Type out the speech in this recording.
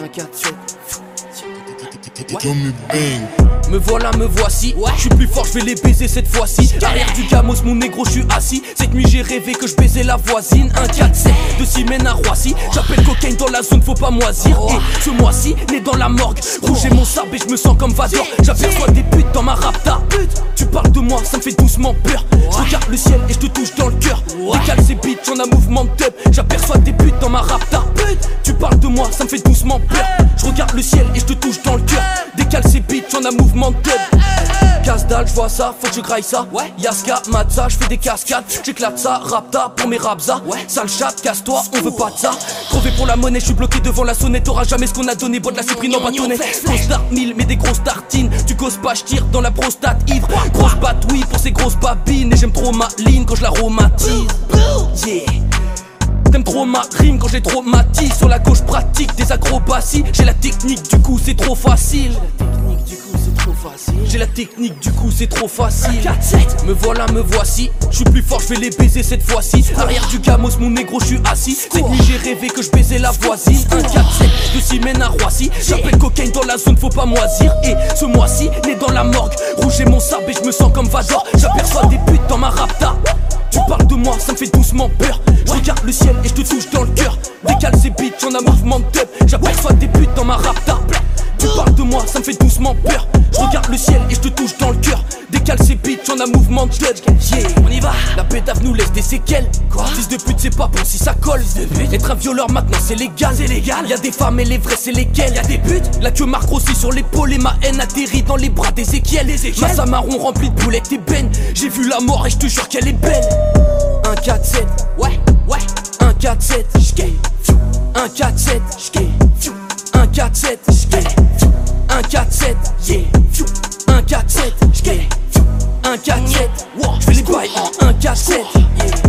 Un 4-7, Me voilà, me voici. Ouais. Je suis plus fort, je vais les baiser cette fois-ci. Arrière du camos, mon négro, je suis assis. Cette nuit, j'ai rêvé que je baisais la voisine. Un 4-7 de Simène à Roissy. J'appelle cocaine dans la zone, faut pas moisir. Et ce mois-ci, né dans la morgue. Rouge et mon sabre et je me sens comme Vador. J'aperçois des putes dans ma rapta. Tu parles de moi, ça me fait doucement peur. Je regarde le ciel et je te touche dans le cœur. Décale ces bitches en un mouvement de J'aperçois des putes dans ma rapta. Tu parles de moi, ça me fait doucement peur. Je regarde le ciel et je te touche dans le cœur. Décale ces bitches, on a mouvement de. Casse dalle, je vois ça, faut que je graille ça. Ouais. Yaska, Matza, je fais des cascades. J'éclate ça, rapta pour mes rapza. Ouais. Sale chat, casse-toi, on veut pas de ça. Crevé pour la monnaie, je suis bloqué devant la sonnette. T'auras jamais ce qu'on a donné, bois de la cyprine en bâtonnet. Grosse mille, mais des grosses tartines. Tu causes pas, je tire dans la prostate ivre. Grosse batte, oui, pour ces grosses babines. Et j'aime trop ma ligne quand je. Yeah. Trop ma rime quand j'ai trop ma Sur la gauche pratique des acrobaties. J'ai la technique du coup c'est trop facile. J'ai la technique du coup c'est trop facile. 4, 7 Me voilà me voici. Je suis plus fort je vais les baiser cette fois-ci. Arrière du gamos mon négro je suis assis. Cette nuit j'ai rêvé que je baisais la voisine. Un 4, 7 de Simène à Roissy. J'appelle cocaïne dans la zone faut pas moisir. Et ce mois-ci né dans la morgue. Rouge et mon sabre et je me sens comme Vador. J'aperçois des putes dans ma rapta. Tu parles de moi, ça me fait doucement peur. Je regarde le ciel et je te touche dans le cœur. Décale ces bitches, on a mouvement de tub. J'aperçois des putes dans ma rapta. Tu parles de moi, ça me fait doucement peur. Je regarde le ciel et je te touche dans le cœur. Décale ces bitches, on a mouvement de tub. Yeah, on y va. La pétave nous laisse des séquelles. Quoi? Fils de pute, c'est pas bon si ça colle. Être un violeur maintenant, c'est légal. C'est légal? Y a des femmes et les vrais, c'est lesquelles? Y a des putes? La queue marque aussi sur l'épaule et ma haine atterrit dans les bras d'Ézéchiel. Ma marron remplie de boulettes et bennes. J'ai vu la mort et je te jure qu'elle est belle. Un 4-7, ouais, 7 1 4 7 1 4 7 1 4 7 yeah 1 4 7 1 4 7 je fais les bails en 1 4 7 yeah